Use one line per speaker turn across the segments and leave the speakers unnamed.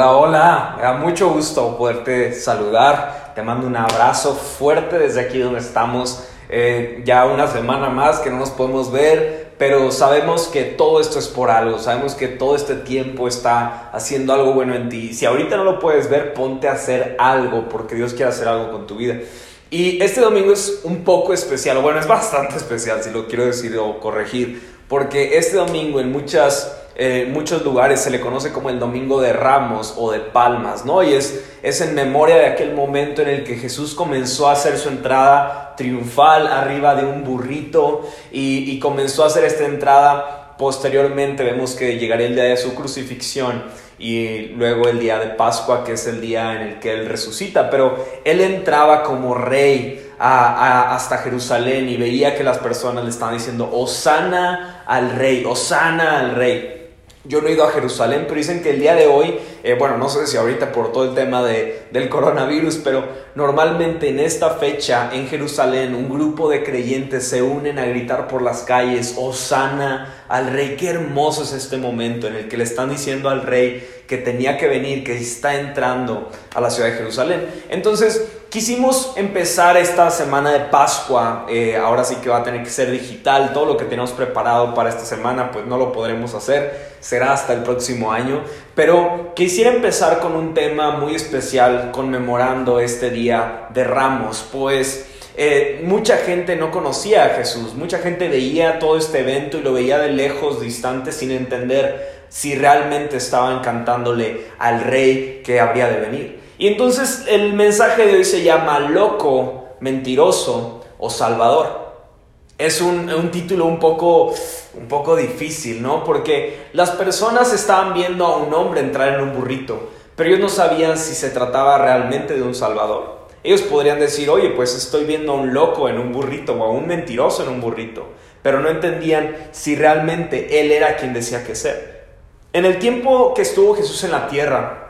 Hola, hola, me da mucho gusto poderte saludar. Te mando un abrazo fuerte desde aquí donde estamos. Eh, ya una semana más que no nos podemos ver, pero sabemos que todo esto es por algo. Sabemos que todo este tiempo está haciendo algo bueno en ti. Si ahorita no lo puedes ver, ponte a hacer algo porque Dios quiere hacer algo con tu vida. Y este domingo es un poco especial, bueno, es bastante especial si lo quiero decir o corregir, porque este domingo en muchas eh, muchos lugares se le conoce como el Domingo de Ramos o de Palmas, ¿no? Y es, es en memoria de aquel momento en el que Jesús comenzó a hacer su entrada triunfal arriba de un burrito y, comenzó a hacer esta entrada. Posteriormente vemos que llegaría el día de su crucifixión y luego el día de Pascua, que es el día en el que Él resucita, pero Él entraba como rey hasta Jerusalén y veía que las personas le estaban diciendo, Osana al rey, Osana al rey. Yo no he ido a Jerusalén, pero dicen que el día de hoy, eh, bueno, no sé si ahorita por todo el tema de, del coronavirus, pero normalmente en esta fecha en Jerusalén un grupo de creyentes se unen a gritar por las calles, Osana al rey. Qué hermoso es este momento en el que le están diciendo al rey que tenía que venir, que está entrando a la ciudad de Jerusalén. Entonces, Quisimos empezar esta semana de Pascua, eh, ahora sí que va a tener que ser digital, todo lo que tenemos preparado para esta semana pues no lo podremos hacer, será hasta el próximo año, pero quisiera empezar con un tema muy especial conmemorando este día de Ramos, pues eh, mucha gente no conocía a Jesús, mucha gente veía todo este evento y lo veía de lejos, distante, sin entender si realmente estaban cantándole al rey que habría de venir. Y entonces el mensaje de hoy se llama Loco, Mentiroso o Salvador. Es un, título un poco, un poco difícil, ¿no? Porque las personas estaban viendo a un hombre entrar en un burrito, pero ellos no sabían si se trataba realmente de un Salvador. Ellos podrían decir, oye, pues estoy viendo a un loco en un burrito o a un mentiroso en un burrito, pero no entendían si realmente él era quien decía que ser. En el tiempo que estuvo Jesús en la tierra,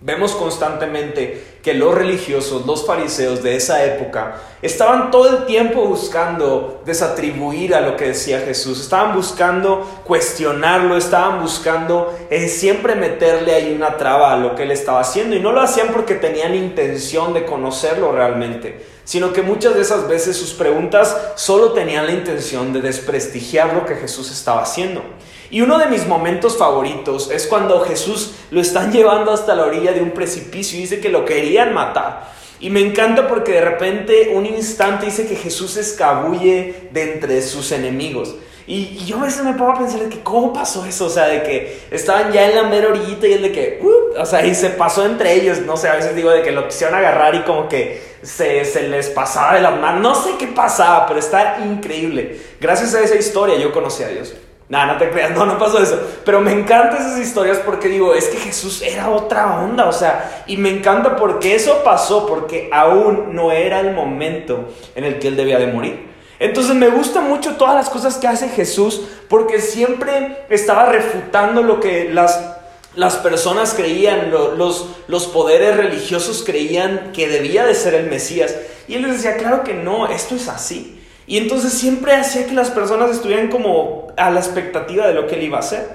Vemos constantemente que los religiosos, los fariseos de esa época, estaban todo el tiempo buscando desatribuir a lo que decía Jesús, estaban buscando cuestionarlo, estaban buscando eh, siempre meterle ahí una traba a lo que él estaba haciendo y no lo hacían porque tenían intención de conocerlo realmente, sino que muchas de esas veces sus preguntas solo tenían la intención de desprestigiar lo que Jesús estaba haciendo. Y uno de mis momentos favoritos es cuando Jesús lo están llevando hasta la orilla de un precipicio y dice que lo querían matar. Y me encanta porque de repente un instante dice que Jesús escabulle de entre sus enemigos. Y, yo a veces me pongo a pensar de que cómo pasó eso, o sea, de que estaban ya en la mera orillita y el de que, uh, o sea, y se pasó entre ellos, no sé, a veces digo de que lo quisieron agarrar y como que se, se les pasaba de las manos, no sé qué pasaba, pero está increíble. Gracias a esa historia yo conocí a Dios. No, no te creas, no, no pasó eso. Pero me encantan esas historias porque digo, es que Jesús era otra onda, o sea, y me encanta porque eso pasó, porque aún no era el momento en el que él debía de morir. Entonces me gusta mucho todas las cosas que hace Jesús porque siempre estaba refutando lo que las, las personas creían, los, los poderes religiosos creían que debía de ser el Mesías. Y él les decía, claro que no, esto es así. Y entonces siempre hacía que las personas estuvieran como a la expectativa de lo que él iba a hacer.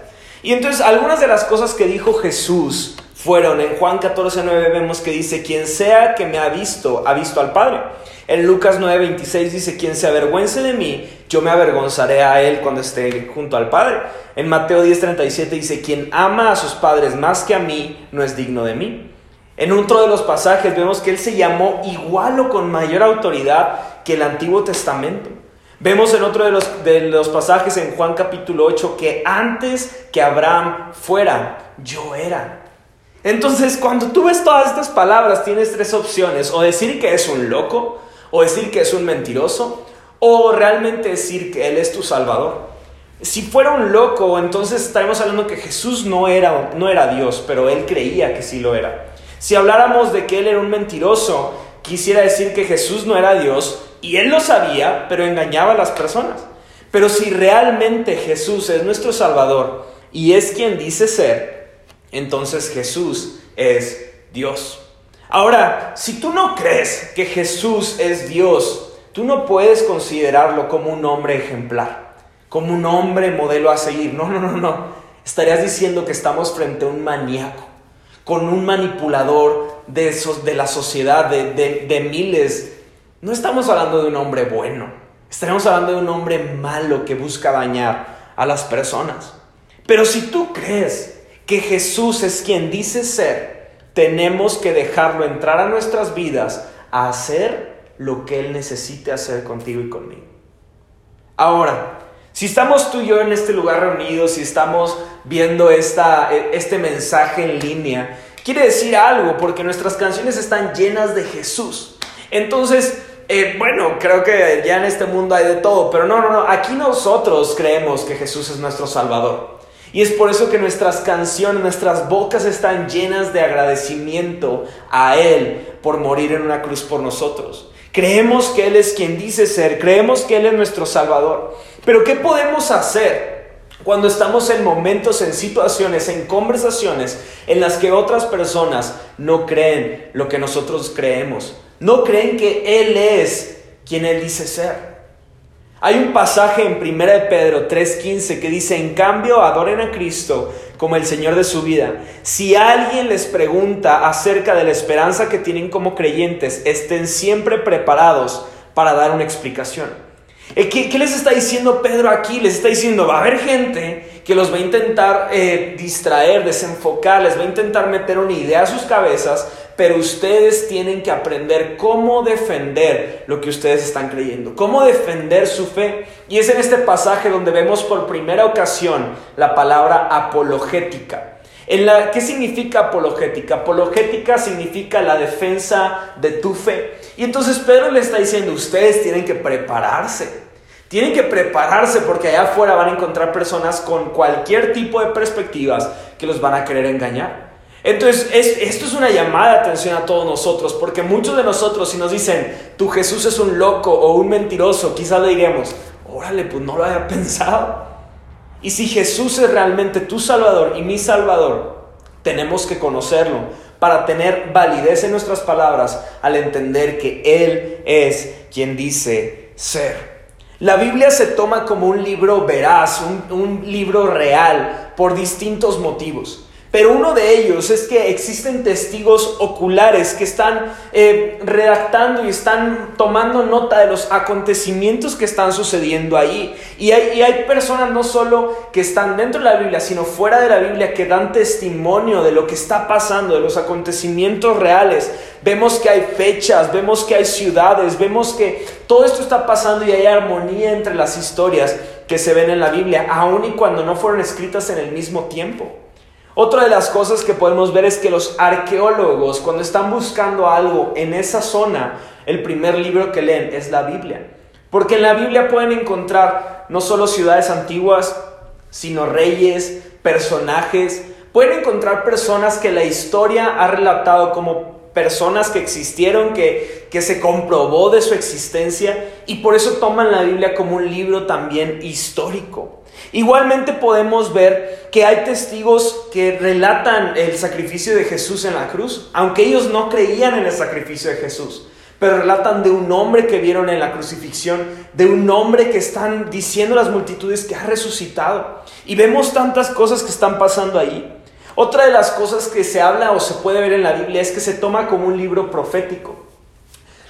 Y entonces algunas de las cosas que dijo Jesús fueron, en Juan 14, 9 vemos que dice, quien sea que me ha visto, ha visto al Padre. En Lucas 9, 26 dice, quien se avergüence de mí, yo me avergonzaré a él cuando esté junto al Padre. En Mateo 10, 37 dice, quien ama a sus padres más que a mí, no es digno de mí. En otro de los pasajes vemos que él se llamó igual o con mayor autoridad que el Antiguo Testamento. Vemos en otro de los, de los pasajes en Juan capítulo 8 que antes que Abraham fuera, yo era. Entonces, cuando tú ves todas estas palabras, tienes tres opciones. O decir que es un loco, o decir que es un mentiroso, o realmente decir que Él es tu Salvador. Si fuera un loco, entonces estaremos hablando que Jesús no era, no era Dios, pero Él creía que sí lo era. Si habláramos de que Él era un mentiroso, quisiera decir que Jesús no era Dios y él lo sabía, pero engañaba a las personas. Pero si realmente Jesús es nuestro Salvador y es quien dice ser, entonces Jesús es Dios. Ahora, si tú no crees que Jesús es Dios, tú no puedes considerarlo como un hombre ejemplar, como un hombre modelo a seguir. No, no, no, no. Estarías diciendo que estamos frente a un maníaco con un manipulador de, esos, de la sociedad, de, de miles. No estamos hablando de un hombre bueno, estaremos hablando de un hombre malo que busca dañar a las personas. Pero si tú crees que Jesús es quien dice ser, tenemos que dejarlo entrar a nuestras vidas a hacer lo que Él necesite hacer contigo y conmigo. Ahora, si estamos tú y yo en este lugar reunidos, si estamos viendo esta, e, este mensaje en línea, quiere decir algo porque nuestras canciones están llenas de Jesús. Entonces, eh, bueno, creo que ya en este mundo hay de todo, pero no, no, no, aquí nosotros creemos que Jesús es nuestro Salvador. Y es por eso que nuestras canciones, nuestras bocas están llenas de agradecimiento a Él por morir en una cruz por nosotros. Creemos que Él es quien dice ser, creemos que Él es nuestro Salvador. Pero ¿qué podemos hacer cuando estamos en momentos, en situaciones, en conversaciones en las que otras personas no creen lo que nosotros creemos? No creen que Él es quien Él dice ser. Hay un pasaje en 1 Pedro 3:15 que dice, en cambio, adoren a Cristo como el Señor de su vida. Si alguien les pregunta acerca de la esperanza que tienen como creyentes, estén siempre preparados para dar una explicación. Eh, ¿Qué, les está diciendo Pedro aquí? Les está diciendo, va a haber gente que los va a intentar eh, distraer, desenfocar, les va a intentar meter una idea a sus cabezas pero ustedes tienen que aprender cómo defender lo que ustedes están creyendo, cómo defender su fe. Y es en este pasaje donde vemos por primera ocasión la palabra apologética. En la, ¿Qué significa apologética? Apologética significa la defensa de tu fe. Y entonces Pedro le está diciendo, ustedes tienen que prepararse. Tienen que prepararse porque allá afuera van a encontrar personas con cualquier tipo de perspectivas que los van a querer engañar. Entonces, esto es una llamada de atención a todos nosotros, porque muchos de nosotros si nos dicen, tu Jesús es un loco o un mentiroso, quizás le diremos, órale, pues no lo había pensado. Y si Jesús es realmente tu Salvador y mi Salvador, tenemos que conocerlo para tener validez en nuestras palabras al entender que Él es quien dice ser. La Biblia se toma como un libro veraz, un, un libro real, por distintos motivos. Pero uno de ellos es que existen testigos oculares que están eh, redactando y están tomando nota de los acontecimientos que están sucediendo ahí. Y hay, y hay personas no solo que están dentro de la Biblia, sino fuera de la Biblia que dan testimonio de lo que está pasando, de los acontecimientos reales. Vemos que hay fechas, vemos que hay ciudades, vemos que todo esto está pasando y hay armonía entre las historias que se ven en la Biblia, aun y cuando no fueron escritas en el mismo tiempo. Otra de las cosas que podemos ver es que los arqueólogos, cuando están buscando algo en esa zona, el primer libro que leen es la Biblia. Porque en la Biblia pueden encontrar no solo ciudades antiguas, sino reyes, personajes. Pueden encontrar personas que la historia ha relatado como personas que existieron, que, que se comprobó de su existencia y por eso toman la Biblia como un libro también histórico. Igualmente podemos ver que hay testigos que relatan el sacrificio de Jesús en la cruz, aunque ellos no creían en el sacrificio de Jesús, pero relatan de un hombre que vieron en la crucifixión, de un hombre que están diciendo las multitudes que ha resucitado. Y vemos tantas cosas que están pasando ahí. Otra de las cosas que se habla o se puede ver en la Biblia es que se toma como un libro profético.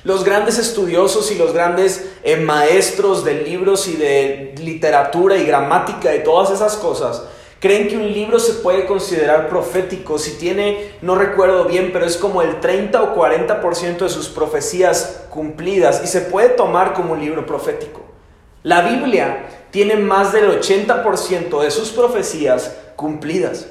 Los grandes estudiosos y los grandes eh, maestros de libros y de literatura y gramática y todas esas cosas creen que un libro se puede considerar profético si tiene, no recuerdo bien, pero es como el 30 o 40% de sus profecías cumplidas y se puede tomar como un libro profético. La Biblia tiene más del 80% de sus profecías cumplidas.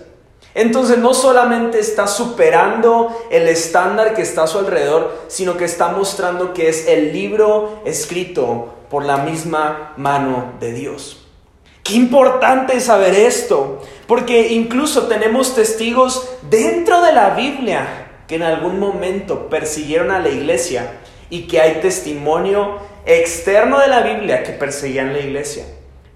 Entonces no solamente está superando el estándar que está a su alrededor, sino que está mostrando que es el libro escrito por la misma mano de Dios. Qué importante saber esto, porque incluso tenemos testigos dentro de la Biblia que en algún momento persiguieron a la iglesia y que hay testimonio externo de la Biblia que perseguían la iglesia.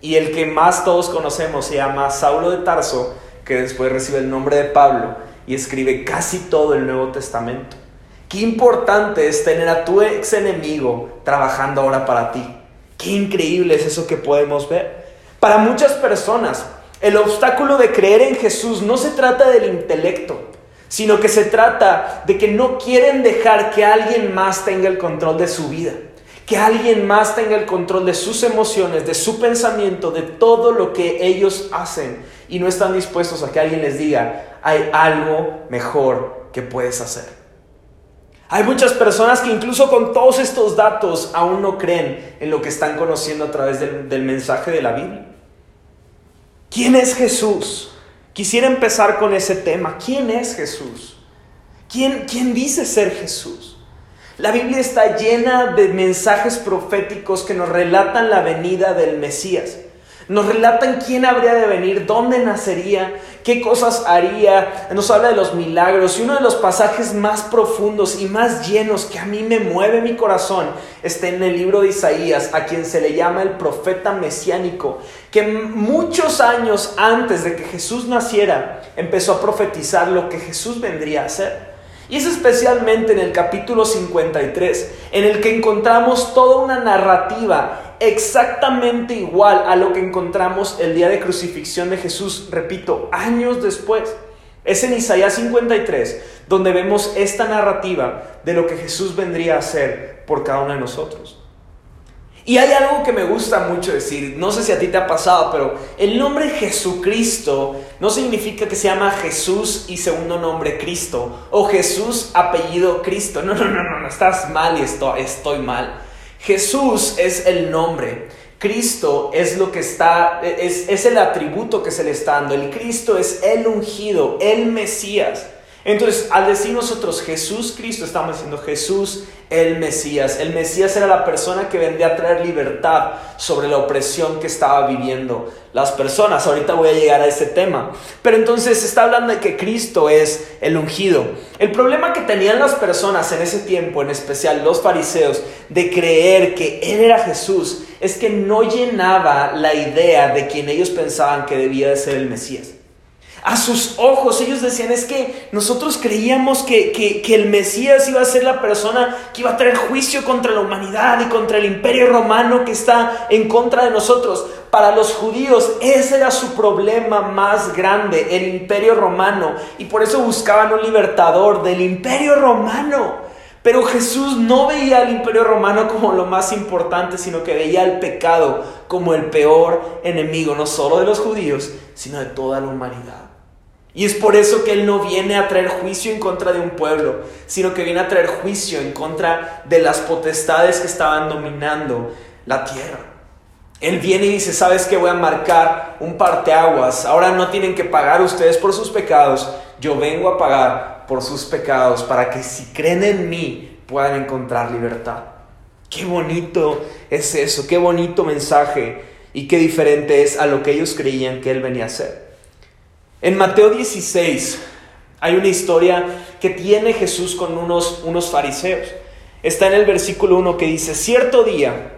Y el que más todos conocemos se llama Saulo de Tarso, que después recibe el nombre de Pablo y escribe casi todo el Nuevo Testamento. Qué importante es tener a tu ex enemigo trabajando ahora para ti. Qué increíble es eso que podemos ver. Para muchas personas, el obstáculo de creer en Jesús no se trata del intelecto, sino que se trata de que no quieren dejar que alguien más tenga el control de su vida, que alguien más tenga el control de sus emociones, de su pensamiento, de todo lo que ellos hacen y no están dispuestos a que alguien les diga, hay algo mejor que puedes hacer. Hay muchas personas que incluso con todos estos datos aún no creen en lo que están conociendo a través del, mensaje de la Biblia. ¿Quién es Jesús? Quisiera empezar con ese tema. ¿Quién es Jesús? ¿Quién, quién dice ser Jesús? La Biblia está llena de mensajes proféticos que nos relatan la venida del Mesías. Nos relatan quién habría de venir, dónde nacería, qué cosas haría. Nos habla de los milagros. Y uno de los pasajes más profundos y más llenos que a mí me mueve mi corazón está en el libro de Isaías, a quien se le llama el profeta mesiánico, que muchos años antes de que Jesús naciera empezó a profetizar lo que Jesús vendría a hacer. Y es especialmente en el capítulo 53, en el que encontramos toda una narrativa exactamente igual a lo que encontramos el día de crucifixión de Jesús, repito, años después. Es en Isaías 53 donde vemos esta narrativa de lo que Jesús vendría a hacer por cada uno de nosotros. Y hay algo que me gusta mucho decir, no sé si a ti te ha pasado, pero el nombre Jesucristo no significa que se llama Jesús y segundo nombre Cristo, o Jesús apellido Cristo. No, no, no, no, estás mal y estoy, estoy mal. Jesús es el nombre. Cristo es lo que está, es, es, el atributo que se le está dando. El Cristo es el ungido, el Mesías. Entonces, al decir nosotros Jesús Cristo, estamos diciendo Jesús el Mesías. El Mesías era la persona que vendría a traer libertad sobre la opresión que estaba viviendo las personas. Ahorita voy a llegar a ese tema. Pero entonces está hablando de que Cristo es el ungido. El problema que tenían las personas en ese tiempo, en especial los fariseos, de creer que Él era Jesús, es que no llenaba la idea de quien ellos pensaban que debía de ser el Mesías a sus ojos. Ellos decían, es que nosotros creíamos que, que, el Mesías iba a ser la persona que iba a traer juicio contra la humanidad y contra el imperio romano que está en contra de nosotros. Para los judíos ese era su problema más grande, el imperio romano. Y por eso buscaban un libertador del imperio romano. Pero Jesús no veía al imperio romano como lo más importante, sino que veía al pecado como el peor enemigo, no solo de los judíos, sino de toda la humanidad. Y es por eso que Él no viene a traer juicio en contra de un pueblo, sino que viene a traer juicio en contra de las potestades que estaban dominando la tierra. Él viene y dice, ¿sabes que Voy a marcar un parteaguas. Ahora no tienen que pagar ustedes por sus pecados. Yo vengo a pagar por sus pecados para que si creen en mí puedan encontrar libertad. Qué bonito es eso, qué bonito mensaje y qué diferente es a lo que ellos creían que Él venía a hacer. En Mateo 16 hay una historia que tiene Jesús con unos, unos fariseos. Está en el versículo 1 que dice, cierto día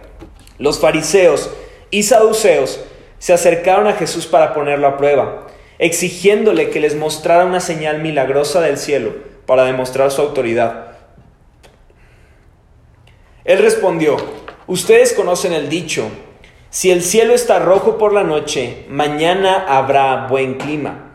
los fariseos y saduceos se acercaron a Jesús para ponerlo a prueba, exigiéndole que les mostrara una señal milagrosa del cielo para demostrar su autoridad. Él respondió, ustedes conocen el dicho, si el cielo está rojo por la noche, mañana habrá buen clima.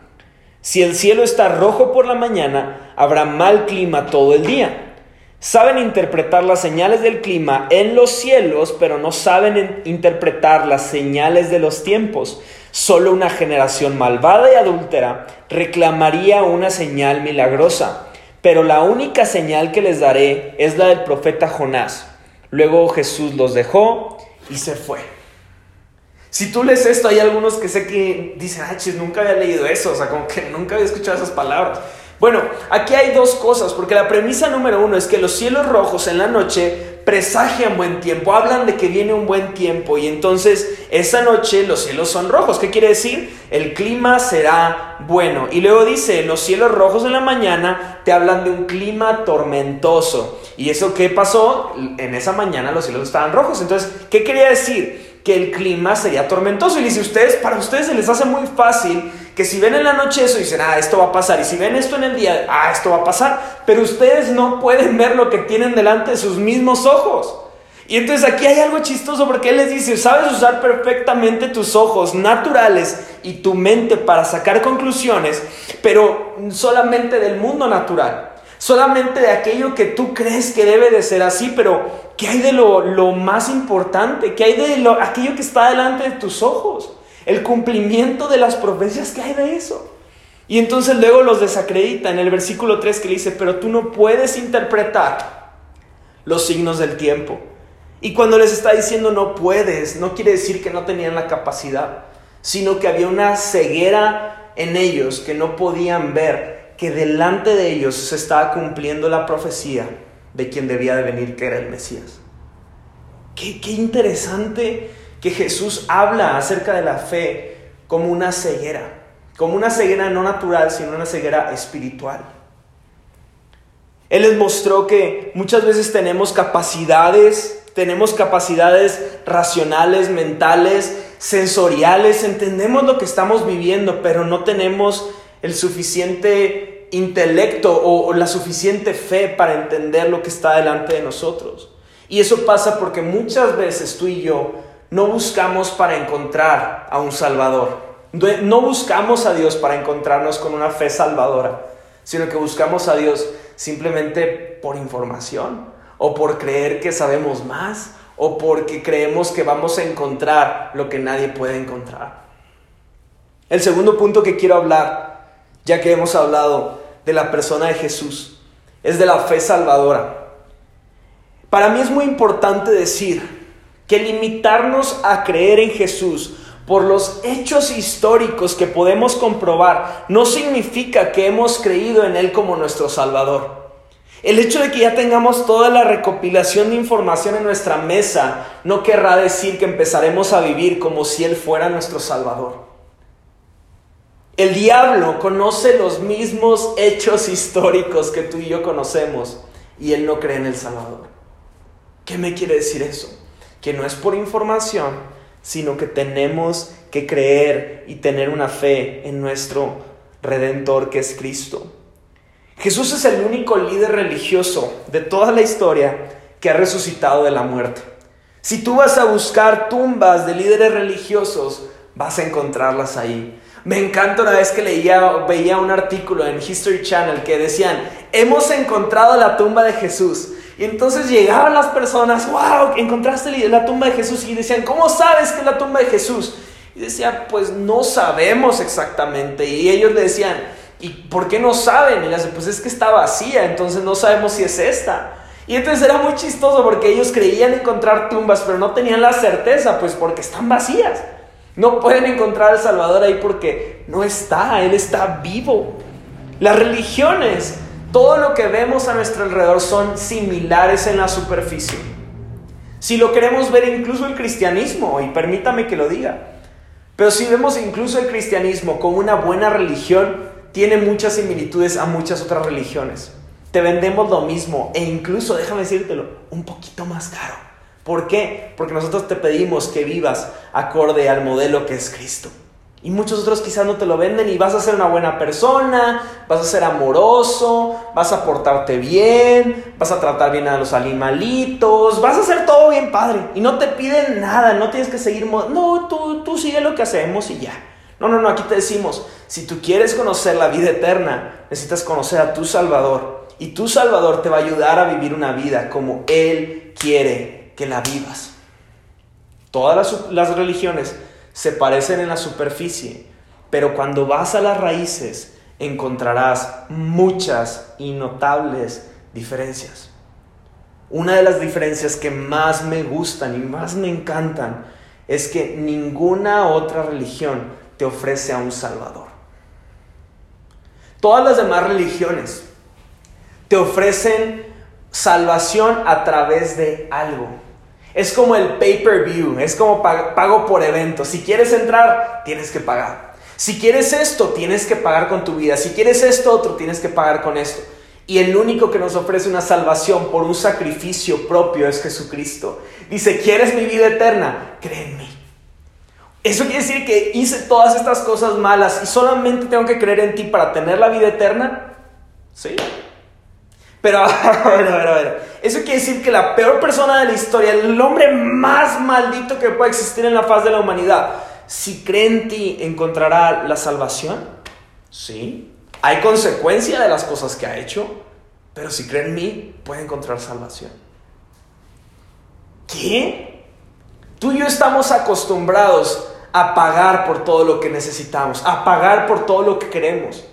Si el cielo está rojo por la mañana, habrá mal clima todo el día. Saben interpretar las señales del clima en los cielos, pero no saben interpretar las señales de los tiempos. Solo una generación malvada y adúltera reclamaría una señal milagrosa. Pero la única señal que les daré es la del profeta Jonás. Luego Jesús los dejó y se fue. Si tú lees esto, hay algunos que sé que dicen, ay, chis, nunca había leído eso, o sea, como que nunca había escuchado esas palabras. Bueno, aquí hay dos cosas, porque la premisa número uno es que los cielos rojos en la noche presagian buen tiempo, hablan de que viene un buen tiempo y entonces esa noche los cielos son rojos. ¿Qué quiere decir? El clima será bueno. Y luego dice, los cielos rojos en la mañana te hablan de un clima tormentoso. ¿Y eso qué pasó? En esa mañana los cielos estaban rojos. Entonces, ¿qué quería decir? Que el clima sería tormentoso. Y dice, ustedes, para ustedes se les hace muy fácil que si ven en la noche eso, dicen, ah, esto va a pasar. Y si ven esto en el día, ah, esto va a pasar. Pero ustedes no pueden ver lo que tienen delante de sus mismos ojos. Y entonces aquí hay algo chistoso porque él les dice, sabes usar perfectamente tus ojos naturales y tu mente para sacar conclusiones, pero solamente del mundo natural, solamente de aquello que tú crees que debe de ser así, pero ¿qué hay de lo, lo más importante? ¿Qué hay de lo, aquello que está delante de tus ojos? El cumplimiento de las profecías, ¿qué hay de eso? Y entonces luego los desacredita en el versículo 3 que le dice, pero tú no puedes interpretar los signos del tiempo. Y cuando les está diciendo no puedes, no quiere decir que no tenían la capacidad, sino que había una ceguera en ellos que no podían ver que delante de ellos se estaba cumpliendo la profecía de quien debía de venir, que era el Mesías. Qué, qué interesante que Jesús habla acerca de la fe como una ceguera, como una ceguera no natural, sino una ceguera espiritual. Él les mostró que muchas veces tenemos capacidades, tenemos capacidades racionales, mentales, sensoriales, entendemos lo que estamos viviendo, pero no tenemos el suficiente intelecto o, la suficiente fe para entender lo que está delante de nosotros. Y eso pasa porque muchas veces tú y yo no buscamos para encontrar a un Salvador. No buscamos a Dios para encontrarnos con una fe salvadora, sino que buscamos a Dios simplemente por información o por creer que sabemos más o porque creemos que vamos a encontrar lo que nadie puede encontrar. El segundo punto que quiero hablar, ya que hemos hablado de la persona de Jesús, es de la fe salvadora. Para mí es muy importante decir que limitarnos a creer en Jesús por los hechos históricos que podemos comprobar no significa que hemos creído en Él como nuestro Salvador. El hecho de que ya tengamos toda la recopilación de información en nuestra mesa no querrá decir que empezaremos a vivir como si Él fuera nuestro Salvador. El diablo conoce los mismos hechos históricos que tú y yo conocemos y Él no cree en el Salvador. ¿Qué me quiere decir eso? que no es por información, sino que tenemos que creer y tener una fe en nuestro Redentor que es Cristo. Jesús es el único líder religioso de toda la historia que ha resucitado de la muerte. Si tú vas a buscar tumbas de líderes religiosos, vas a encontrarlas ahí. Me encanta una vez que leía, veía un artículo en History Channel que decían, hemos encontrado la tumba de Jesús. Y entonces llegaban las personas, wow, encontraste la tumba de Jesús. Y decían, ¿cómo sabes que es la tumba de Jesús? Y decían, pues no sabemos exactamente. Y ellos le decían, ¿y por qué no saben? Y le decían, pues es que está vacía, entonces no sabemos si es esta. Y entonces era muy chistoso porque ellos creían encontrar tumbas, pero no tenían la certeza, pues porque están vacías. No pueden encontrar al Salvador ahí porque no está, Él está vivo. Las religiones todo lo que vemos a nuestro alrededor son similares en la superficie. Si lo queremos ver incluso el cristianismo, y permítame que lo diga, pero si vemos incluso el cristianismo como una buena religión, tiene muchas similitudes a muchas otras religiones. Te vendemos lo mismo e incluso, déjame decírtelo, un poquito más caro. ¿Por qué? Porque nosotros te pedimos que vivas acorde al modelo que es Cristo. Y muchos otros quizás no te lo venden y vas a ser una buena persona, vas a ser amoroso, vas a portarte bien, vas a tratar bien a los animalitos, vas a hacer todo bien padre. Y no te piden nada, no tienes que seguir... No, tú, tú sigue lo que hacemos y ya. No, no, no, aquí te decimos, si tú quieres conocer la vida eterna, necesitas conocer a tu Salvador. Y tu Salvador te va a ayudar a vivir una vida como Él quiere que la vivas. Todas las, las religiones se parecen en la superficie, pero cuando vas a las raíces encontrarás muchas y notables diferencias. Una de las diferencias que más me gustan y más me encantan es que ninguna otra religión te ofrece a un Salvador. Todas las demás religiones te ofrecen salvación a través de algo. Es como el pay-per-view, es como pago por evento. Si quieres entrar, tienes que pagar. Si quieres esto, tienes que pagar con tu vida. Si quieres esto otro, tienes que pagar con esto. Y el único que nos ofrece una salvación por un sacrificio propio es Jesucristo. Dice, ¿quieres mi vida eterna? Créeme. Eso quiere decir que hice todas estas cosas malas y solamente tengo que creer en ti para tener la vida eterna. Sí. Pero, a ver, a ver, a ver. Eso quiere decir que la peor persona de la historia, el hombre más maldito que puede existir en la faz de la humanidad, si cree en ti, encontrará la salvación. Sí. Hay consecuencia de las cosas que ha hecho, pero si cree en mí, puede encontrar salvación. ¿Qué? Tú y yo estamos acostumbrados a pagar por todo lo que necesitamos, a pagar por todo lo que queremos.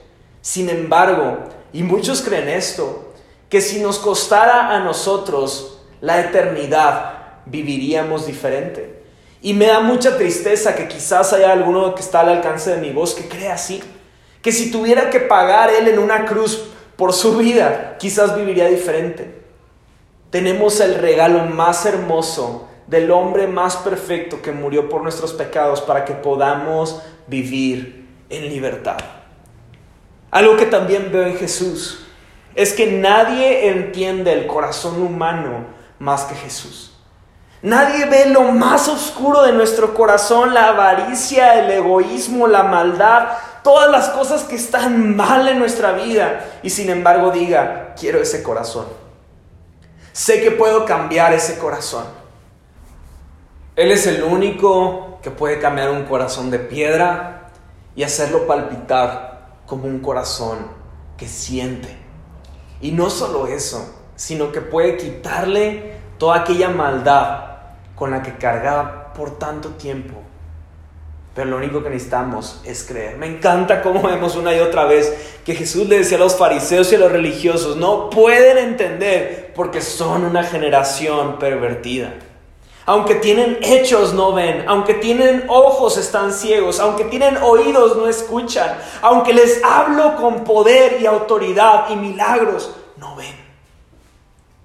Sin embargo, y muchos creen esto, que si nos costara a nosotros la eternidad, viviríamos diferente. Y me da mucha tristeza que quizás haya alguno que está al alcance de mi voz que crea así. Que si tuviera que pagar él en una cruz por su vida, quizás viviría diferente. Tenemos el regalo más hermoso del hombre más perfecto que murió por nuestros pecados para que podamos vivir en libertad. Algo que también veo en Jesús es que nadie entiende el corazón humano más que Jesús. Nadie ve lo más oscuro de nuestro corazón, la avaricia, el egoísmo, la maldad, todas las cosas que están mal en nuestra vida. Y sin embargo diga, quiero ese corazón. Sé que puedo cambiar ese corazón. Él es el único que puede cambiar un corazón de piedra y hacerlo palpitar como un corazón que siente y no solo eso, sino que puede quitarle toda aquella maldad con la que cargaba por tanto tiempo. Pero lo único que necesitamos es creer. Me encanta cómo vemos una y otra vez que Jesús le decía a los fariseos y a los religiosos, no pueden entender porque son una generación pervertida. Aunque tienen hechos no ven, aunque tienen ojos están ciegos, aunque tienen oídos no escuchan, aunque les hablo con poder y autoridad y milagros, no ven.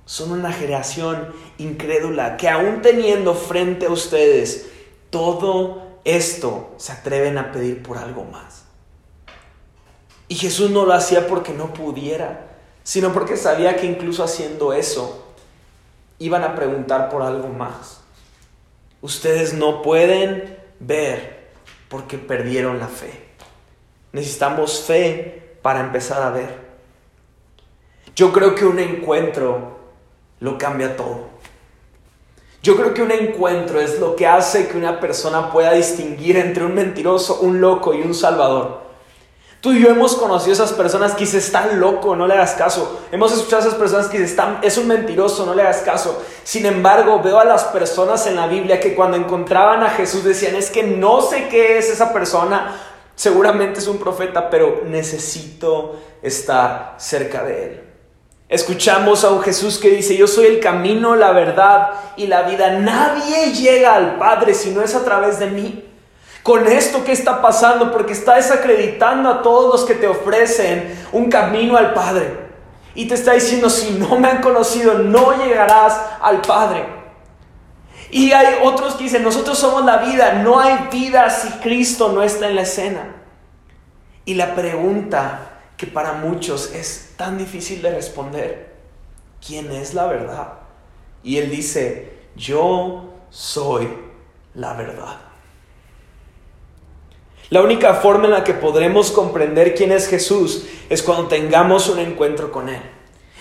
Son una generación incrédula que aún teniendo frente a ustedes todo esto, se atreven a pedir por algo más. Y Jesús no lo hacía porque no pudiera, sino porque sabía que incluso haciendo eso, iban a preguntar por algo más. Ustedes no pueden ver porque perdieron la fe. Necesitamos fe para empezar a ver. Yo creo que un encuentro lo cambia todo. Yo creo que un encuentro es lo que hace que una persona pueda distinguir entre un mentiroso, un loco y un salvador. Tú y yo hemos conocido a esas personas que dicen, está loco, no le hagas caso. Hemos escuchado a esas personas que dicen, es un mentiroso, no le hagas caso. Sin embargo, veo a las personas en la Biblia que cuando encontraban a Jesús decían, es que no sé qué es esa persona, seguramente es un profeta, pero necesito estar cerca de él. Escuchamos a un Jesús que dice, yo soy el camino, la verdad y la vida. Nadie llega al Padre si no es a través de mí con esto que está pasando, porque está desacreditando a todos los que te ofrecen un camino al Padre. Y te está diciendo, si no me han conocido, no llegarás al Padre. Y hay otros que dicen, nosotros somos la vida, no hay vida si Cristo no está en la escena. Y la pregunta que para muchos es tan difícil de responder, ¿quién es la verdad? Y Él dice, yo soy la verdad. La única forma en la que podremos comprender quién es Jesús es cuando tengamos un encuentro con Él.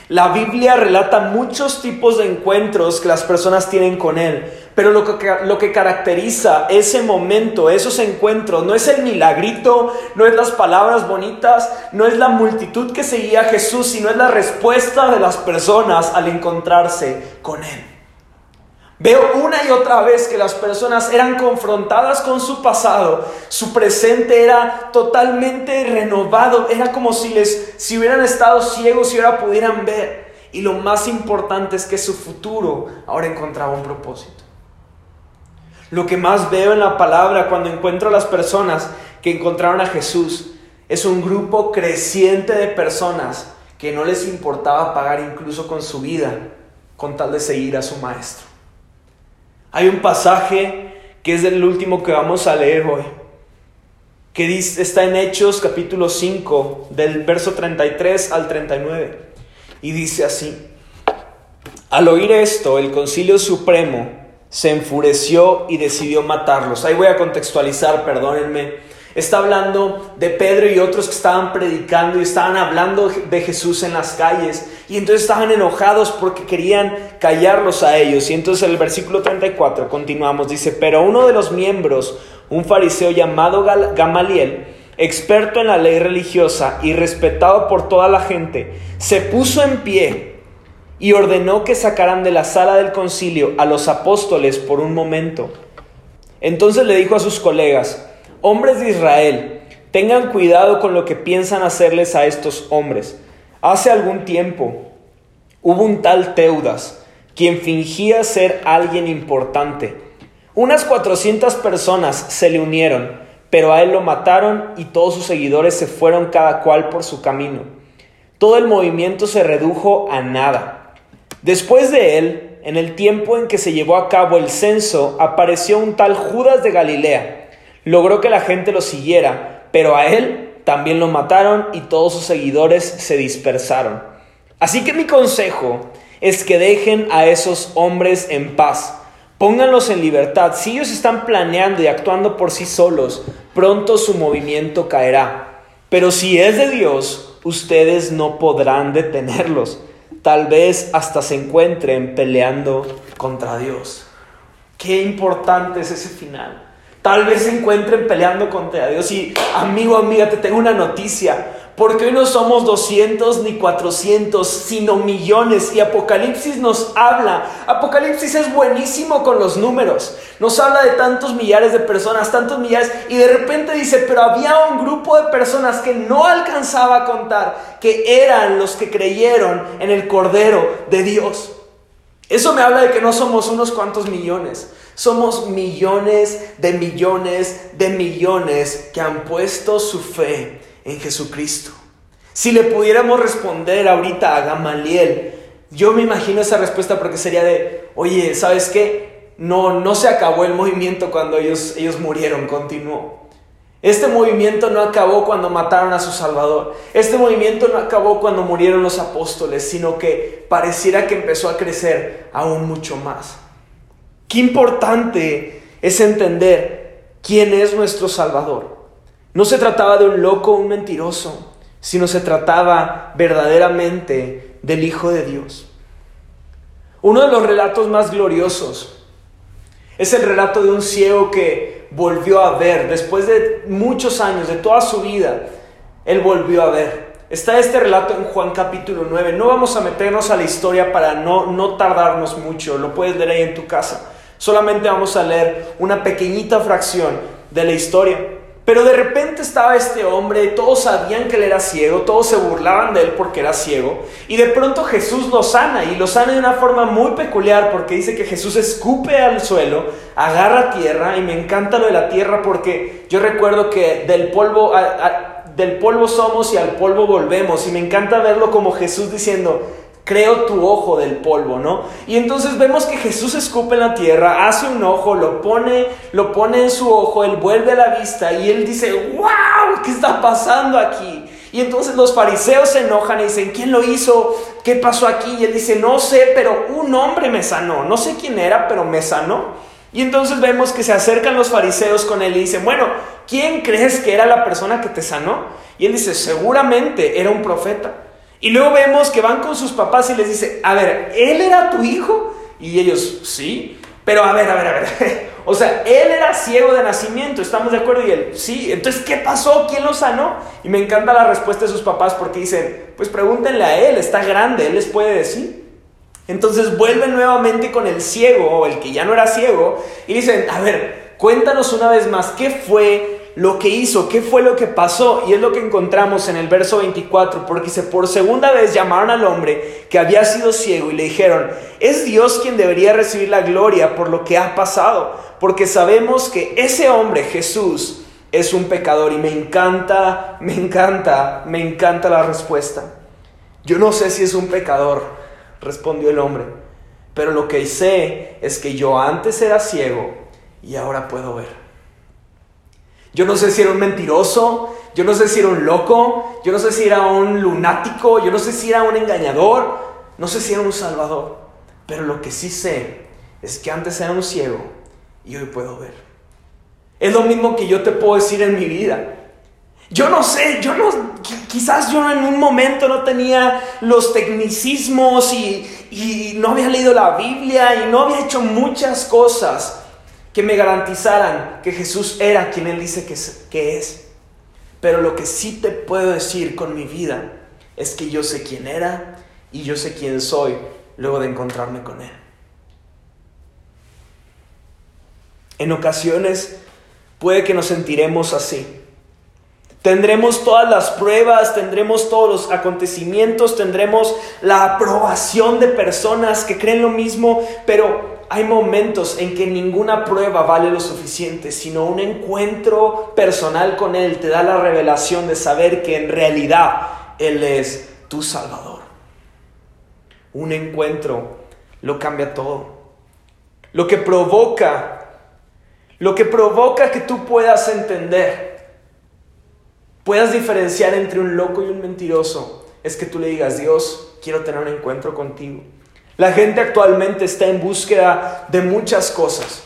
La Biblia relata muchos tipos de encuentros que las personas tienen con Él, pero lo que, lo que caracteriza ese momento, esos encuentros, no es el milagrito, no es las palabras bonitas, no es la multitud que seguía a Jesús, sino es la respuesta de las personas al encontrarse con Él. Veo una y otra vez que las personas eran confrontadas con su pasado, su presente era totalmente renovado, era como si les si hubieran estado ciegos y ahora pudieran ver. Y lo más importante es que su futuro ahora encontraba un propósito. Lo que más veo en la palabra cuando encuentro a las personas que encontraron a Jesús es un grupo creciente de personas que no les importaba pagar incluso con su vida con tal de seguir a su maestro. Hay un pasaje que es el último que vamos a leer hoy, que está en Hechos capítulo 5, del verso 33 al 39, y dice así, al oír esto, el concilio supremo se enfureció y decidió matarlos. Ahí voy a contextualizar, perdónenme. Está hablando de Pedro y otros que estaban predicando y estaban hablando de Jesús en las calles. Y entonces estaban enojados porque querían callarlos a ellos. Y entonces en el versículo 34 continuamos. Dice, pero uno de los miembros, un fariseo llamado Gamaliel, experto en la ley religiosa y respetado por toda la gente, se puso en pie y ordenó que sacaran de la sala del concilio a los apóstoles por un momento. Entonces le dijo a sus colegas, hombres de Israel, tengan cuidado con lo que piensan hacerles a estos hombres. Hace algún tiempo hubo un tal Teudas, quien fingía ser alguien importante. Unas 400 personas se le unieron, pero a él lo mataron y todos sus seguidores se fueron cada cual por su camino. Todo el movimiento se redujo a nada. Después de él, en el tiempo en que se llevó a cabo el censo, apareció un tal Judas de Galilea. Logró que la gente lo siguiera, pero a él también lo mataron y todos sus seguidores se dispersaron. Así que mi consejo es que dejen a esos hombres en paz. Pónganlos en libertad. Si ellos están planeando y actuando por sí solos, pronto su movimiento caerá. Pero si es de Dios, ustedes no podrán detenerlos tal vez hasta se encuentren peleando contra Dios. Qué importante es ese final. Tal vez se encuentren peleando contra Dios. Y amigo, amiga, te tengo una noticia. Porque hoy no somos 200 ni 400, sino millones. Y Apocalipsis nos habla. Apocalipsis es buenísimo con los números. Nos habla de tantos millares de personas, tantos millares. Y de repente dice, pero había un grupo de personas que no alcanzaba a contar, que eran los que creyeron en el Cordero de Dios. Eso me habla de que no somos unos cuantos millones. Somos millones de millones de millones que han puesto su fe en Jesucristo. Si le pudiéramos responder ahorita a Gamaliel, yo me imagino esa respuesta porque sería de, oye, ¿sabes qué? No, no se acabó el movimiento cuando ellos, ellos murieron, continuó. Este movimiento no acabó cuando mataron a su Salvador. Este movimiento no acabó cuando murieron los apóstoles, sino que pareciera que empezó a crecer aún mucho más. Qué importante es entender quién es nuestro Salvador. No se trataba de un loco o un mentiroso, sino se trataba verdaderamente del Hijo de Dios. Uno de los relatos más gloriosos es el relato de un ciego que volvió a ver, después de muchos años, de toda su vida, él volvió a ver. Está este relato en Juan capítulo 9. No vamos a meternos a la historia para no, no tardarnos mucho, lo puedes leer ahí en tu casa. Solamente vamos a leer una pequeñita fracción de la historia. Pero de repente estaba este hombre, todos sabían que él era ciego, todos se burlaban de él porque era ciego, y de pronto Jesús lo sana, y lo sana de una forma muy peculiar porque dice que Jesús escupe al suelo, agarra tierra, y me encanta lo de la tierra porque yo recuerdo que del polvo, del polvo somos y al polvo volvemos, y me encanta verlo como Jesús diciendo, creo tu ojo del polvo, ¿no? Y entonces vemos que Jesús escupe en la tierra, hace un ojo, lo pone, lo pone en su ojo, él vuelve a la vista y él dice, wow, ¿qué está pasando aquí? Y entonces los fariseos se enojan y dicen, ¿quién lo hizo? ¿Qué pasó aquí? Y él dice, no sé, pero un hombre me sanó. No sé quién era, pero me sanó. Y entonces vemos que se acercan los fariseos con él y dicen, bueno, ¿quién crees que era la persona que te sanó? Y él dice, seguramente era un profeta. Y luego vemos que van con sus papás y les dice, a ver, ¿él era tu hijo? Y ellos, sí, pero a ver, a ver, a ver. o sea, él era ciego de nacimiento, ¿estamos de acuerdo? Y él, sí, entonces, ¿qué pasó? ¿Quién lo sanó? Y me encanta la respuesta de sus papás porque dicen, pues pregúntenle a él, está grande, él les puede decir. Entonces vuelven nuevamente con el ciego, o el que ya no era ciego, y dicen, a ver, cuéntanos una vez más, ¿qué fue lo que hizo, qué fue lo que pasó. Y es lo que encontramos en el verso 24, porque dice, por segunda vez llamaron al hombre que había sido ciego y le dijeron, es Dios quien debería recibir la gloria por lo que ha pasado, porque sabemos que ese hombre, Jesús, es un pecador. Y me encanta, me encanta, me encanta la respuesta. Yo no sé si es un pecador, respondió el hombre, pero lo que sé es que yo antes era ciego y ahora puedo ver. Yo no sé si era un mentiroso, yo no sé si era un loco, yo no sé si era un lunático, yo no sé si era un engañador, no sé si era un salvador. Pero lo que sí sé es que antes era un ciego y hoy puedo ver. Es lo mismo que yo te puedo decir en mi vida. Yo no sé, yo no, quizás yo en un momento no tenía los tecnicismos y, y, no había leído la Biblia y no había hecho muchas cosas que me garantizaran que Jesús era quien Él dice que es, que es. Pero lo que sí te puedo decir con mi vida es que yo sé quién era y yo sé quién soy luego de encontrarme con Él. En ocasiones puede que nos sentiremos así. Tendremos todas las pruebas, tendremos todos los acontecimientos, tendremos la aprobación de personas que creen lo mismo, pero hay momentos en que ninguna prueba vale lo suficiente, sino un encuentro personal con Él te da la revelación de saber que en realidad Él es tu Salvador. Un encuentro lo cambia todo. Lo que provoca lo que provoca que tú puedas entender, puedas diferenciar entre un loco y un mentiroso, es que tú le digas, Dios, quiero tener un encuentro contigo. La gente actualmente está en búsqueda de muchas cosas.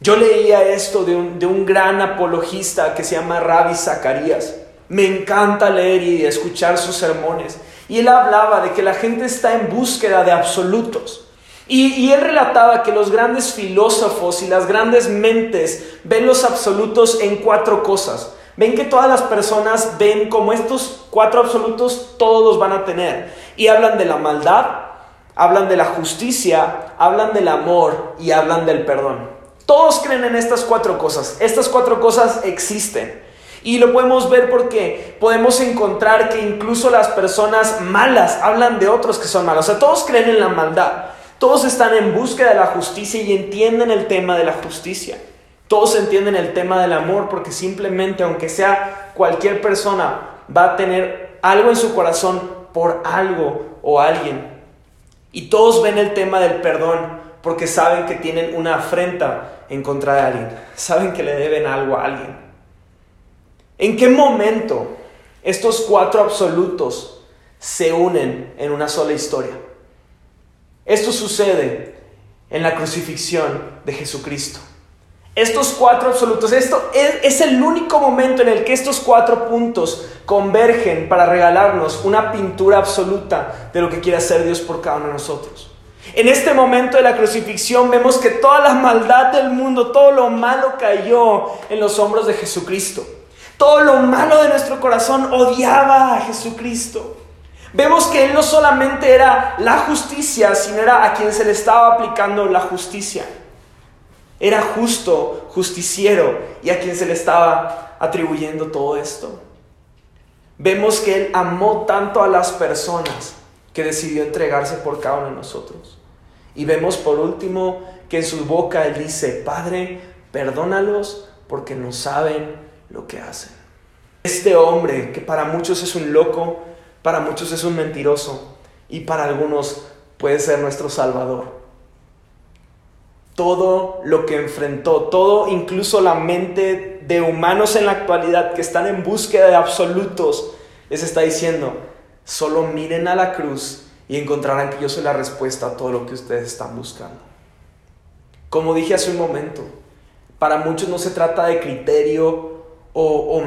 Yo leía esto de un, de un gran apologista que se llama Rabbi Zacarías. Me encanta leer y escuchar sus sermones. Y él hablaba de que la gente está en búsqueda de absolutos. Y, él relataba que los grandes filósofos y las grandes mentes ven los absolutos en cuatro cosas. Ven que todas las personas ven como estos cuatro absolutos todos los van a tener. Y hablan de la maldad, hablan de la justicia, hablan del amor y hablan del perdón. Todos creen en estas cuatro cosas. Estas cuatro cosas existen. Y lo podemos ver porque podemos encontrar que incluso las personas malas hablan de otros que son malos. O sea, todos creen en la maldad. Todos están en búsqueda de la justicia y entienden el tema de la justicia. Todos entienden el tema del amor porque simplemente, aunque sea cualquier persona, va a tener algo en su corazón por algo o alguien. Y todos ven el tema del perdón porque saben que tienen una afrenta en contra de alguien. Saben que le deben algo a alguien. ¿En qué momento estos cuatro absolutos se unen en una sola historia? Esto sucede en la crucifixión de Jesucristo. Estos cuatro absolutos, esto es, el único momento en el que estos cuatro puntos convergen para regalarnos una pintura absoluta de lo que quiere hacer Dios por cada uno de nosotros. En este momento de la crucifixión vemos que toda la maldad del mundo, todo lo malo cayó en los hombros de Jesucristo. Todo lo malo de nuestro corazón odiaba a Jesucristo. Vemos que Él no solamente era la justicia, sino era a quien se le estaba aplicando la justicia. Era justo, justiciero y a quien se le estaba atribuyendo todo esto. Vemos que Él amó tanto a las personas que decidió entregarse por cada uno de nosotros. Y vemos por último que en su boca Él dice, Padre, perdónalos porque no saben lo que hacen. Este hombre, que para muchos es un loco, para muchos es un mentiroso y para algunos puede ser nuestro Salvador. Todo lo que enfrentó, todo, incluso la mente de humanos en la actualidad que están en búsqueda de absolutos, les está diciendo, solo miren a la cruz y encontrarán que yo soy la respuesta a todo lo que ustedes están buscando. Como dije hace un momento, para muchos no se trata de criterio o,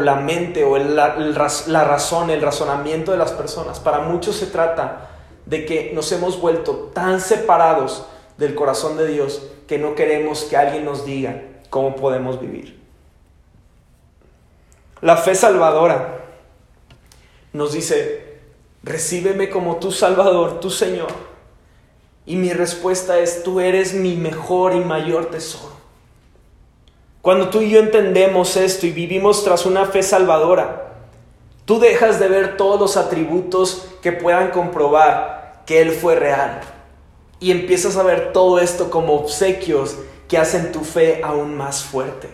la mente o la razón, el razonamiento de las personas. Para muchos se trata de que nos hemos vuelto tan separados del corazón de Dios que no queremos que alguien nos diga cómo podemos vivir. La fe salvadora nos dice, recíbeme como tu Salvador, tu Señor. Y mi respuesta es, tú eres mi mejor y mayor tesoro. Cuando tú y yo entendemos esto y vivimos tras una fe salvadora, tú dejas de ver todos los atributos que puedan comprobar que Él fue real. Y empiezas a ver todo esto como obsequios que hacen tu fe aún más fuerte.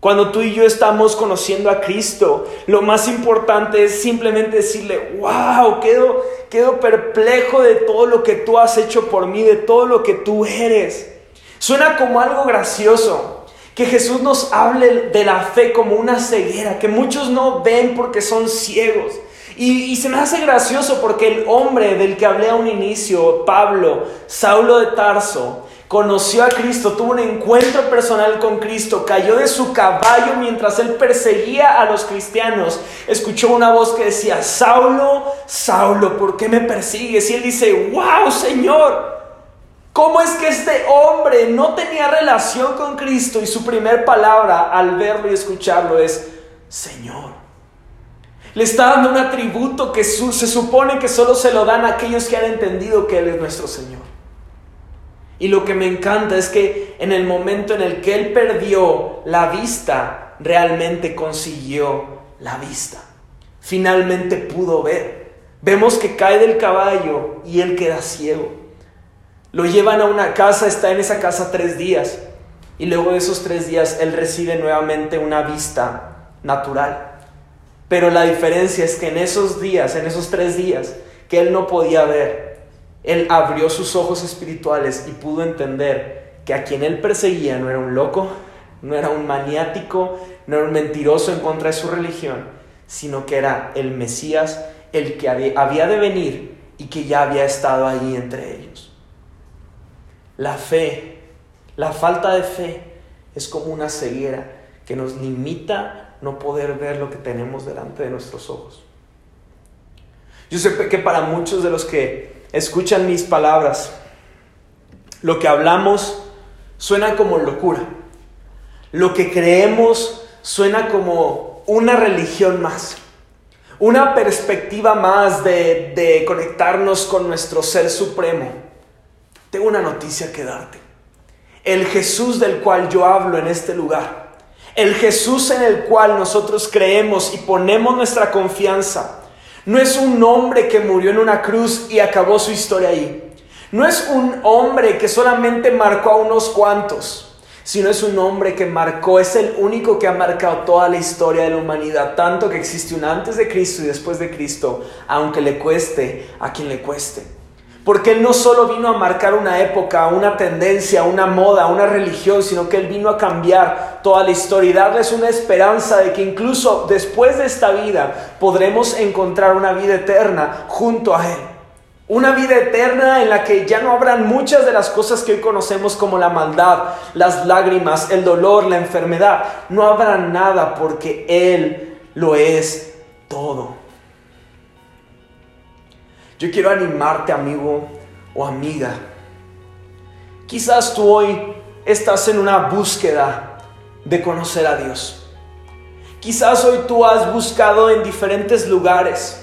Cuando tú y yo estamos conociendo a Cristo, lo más importante es simplemente decirle, wow, quedo, quedo perplejo de todo lo que tú has hecho por mí, de todo lo que tú eres. Suena como algo gracioso que Jesús nos hable de la fe como una ceguera, que muchos no ven porque son ciegos. Y, se me hace gracioso porque el hombre del que hablé a un inicio, Pablo, Saulo de Tarso, conoció a Cristo, tuvo un encuentro personal con Cristo, cayó de su caballo mientras él perseguía a los cristianos, escuchó una voz que decía, Saulo, Saulo, ¿por qué me persigues? Y él dice, wow, Señor, ¿cómo es que este hombre no tenía relación con Cristo y su primer palabra al verlo y escucharlo es, Señor? Le está dando un atributo que se supone que solo se lo dan a aquellos que han entendido que Él es nuestro Señor. Y lo que me encanta es que en el momento en el que Él perdió la vista, realmente consiguió la vista. Finalmente pudo ver. Vemos que cae del caballo y Él queda ciego. Lo llevan a una casa, está en esa casa tres días. Y luego de esos tres días Él recibe nuevamente una vista natural. Pero la diferencia es que en esos días, en esos tres días, que él no podía ver, él abrió sus ojos espirituales y pudo entender que a quien él perseguía no era un loco, no era un maniático, no era un mentiroso en contra de su religión, sino que era el Mesías, el que había de venir y que ya había estado allí entre ellos. La fe, la falta de fe es como una ceguera que nos limita no poder ver lo que tenemos delante de nuestros ojos. Yo sé que para muchos de los que escuchan mis palabras, lo que hablamos suena como locura. Lo que creemos suena como una religión más. Una perspectiva más de, de conectarnos con nuestro ser supremo. Tengo una noticia que darte. El Jesús del cual yo hablo en este lugar el Jesús en el cual nosotros creemos y ponemos nuestra confianza no es un hombre que murió en una cruz y acabó su historia ahí. No es un hombre que solamente marcó a unos cuantos, sino es un hombre que marcó, es el único que ha marcado toda la historia de la humanidad, tanto que existe un antes de Cristo y después de Cristo, aunque le cueste a quien le cueste. Porque Él no solo vino a marcar una época, una tendencia, una moda, una religión, sino que Él vino a cambiar toda la historia y darles una esperanza de que incluso después de esta vida podremos encontrar una vida eterna junto a Él. Una vida eterna en la que ya no habrán muchas de las cosas que hoy conocemos como la maldad, las lágrimas, el dolor, la enfermedad. No habrá nada porque Él lo es todo. Yo quiero animarte, amigo o amiga. Quizás tú hoy estás en una búsqueda de conocer a Dios. Quizás hoy tú has buscado en diferentes lugares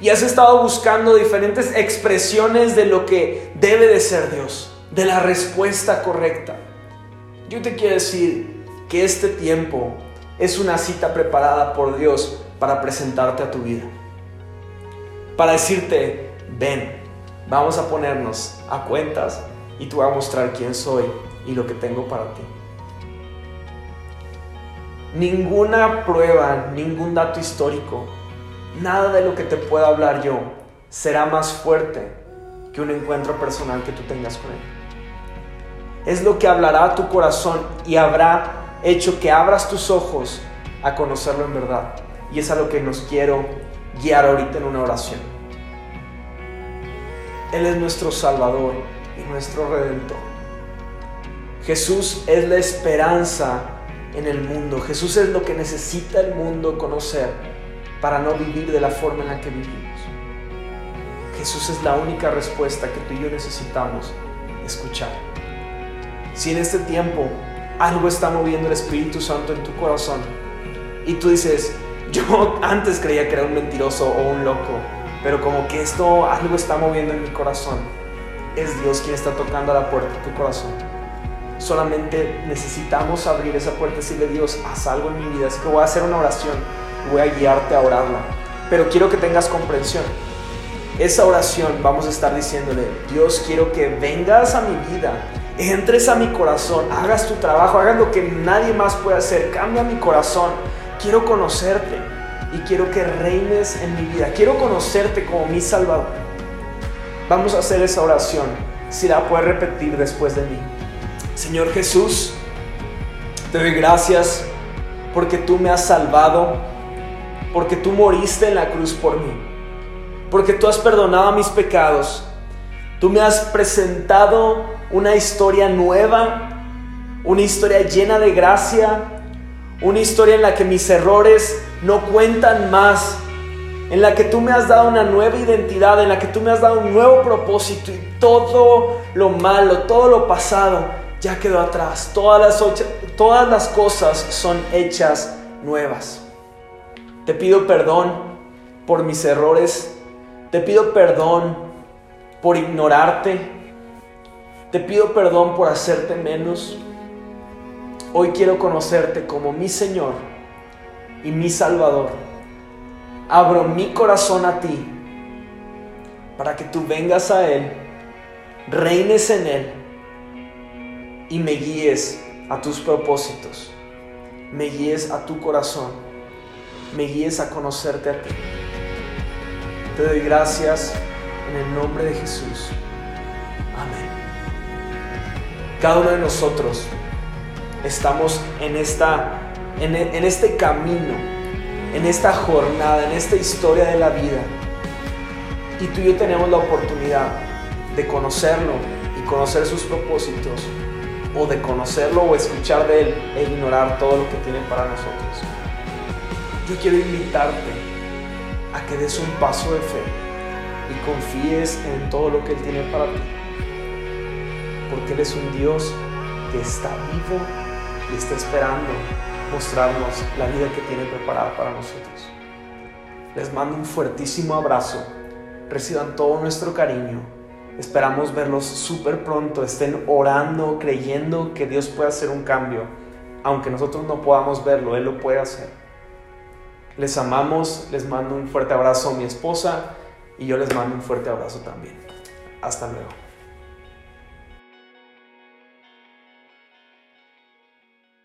y has estado buscando diferentes expresiones de lo que debe de ser Dios, de la respuesta correcta. Yo te quiero decir que este tiempo es una cita preparada por Dios para presentarte a tu vida. Para decirte, ven, vamos a ponernos a cuentas y tú vas a mostrar quién soy y lo que tengo para ti. Ninguna prueba, ningún dato histórico, nada de lo que te pueda hablar yo será más fuerte que un encuentro personal que tú tengas con Él. Es lo que hablará a tu corazón y habrá hecho que abras tus ojos a conocerlo en verdad. Y es a lo que nos quiero guiar ahorita en una oración. Él es nuestro Salvador y nuestro Redentor. Jesús es la esperanza en el mundo. Jesús es lo que necesita el mundo conocer para no vivir de la forma en la que vivimos. Jesús es la única respuesta que tú y yo necesitamos escuchar. Si en este tiempo algo está moviendo el Espíritu Santo en tu corazón y tú dices, yo antes creía que era un mentiroso o un loco, pero como que esto algo está moviendo en mi corazón. Es Dios quien está tocando a la puerta de tu corazón. Solamente necesitamos abrir esa puerta y decirle, Dios, haz algo en mi vida. Así que voy a hacer una oración voy a guiarte a orarla. Pero quiero que tengas comprensión. Esa oración vamos a estar diciéndole, Dios, quiero que vengas a mi vida, entres a mi corazón, hagas tu trabajo, hagas lo que nadie más puede hacer, cambia mi corazón. Quiero conocerte y quiero que reines en mi vida. Quiero conocerte como mi Salvador. Vamos a hacer esa oración. Si la puedes repetir después de mí. Señor Jesús, te doy gracias porque tú me has salvado, porque tú moriste en la cruz por mí, porque tú has perdonado mis pecados. Tú me has presentado una historia nueva, una historia llena de gracia, una historia en la que mis errores no cuentan más, en la que tú me has dado una nueva identidad, en la que tú me has dado un nuevo propósito y todo lo malo, todo lo pasado ya quedó atrás. Todas las, cosas son hechas nuevas. Te pido perdón por mis errores. Te pido perdón por ignorarte. Te pido perdón por hacerte menos. Hoy quiero conocerte como mi Señor y mi Salvador. Abro mi corazón a ti para que tú vengas a Él, reines en Él y me guíes a tus propósitos, me guíes a tu corazón, me guíes a conocerte a ti. Te doy gracias en el nombre de Jesús. Amén. Cada uno de nosotros estamos en, esta, en, en este camino, en esta jornada, en esta historia de la vida. Y tú y yo tenemos la oportunidad de conocerlo y conocer sus propósitos o de conocerlo o escuchar de Él e ignorar todo lo que tiene para nosotros. Yo quiero invitarte a que des un paso de fe y confíes en todo lo que Él tiene para ti. Porque Él es un Dios que está vivo y está esperando mostrarnos la vida que tiene preparada para nosotros. Les mando un fuertísimo abrazo. Reciban todo nuestro cariño Esperamos verlos súper pronto. Estén orando, creyendo que Dios puede hacer un cambio. Aunque nosotros no podamos verlo, Él lo puede hacer. Les amamos, les mando un fuerte abrazo a mi esposa y yo les mando un fuerte abrazo también. Hasta luego.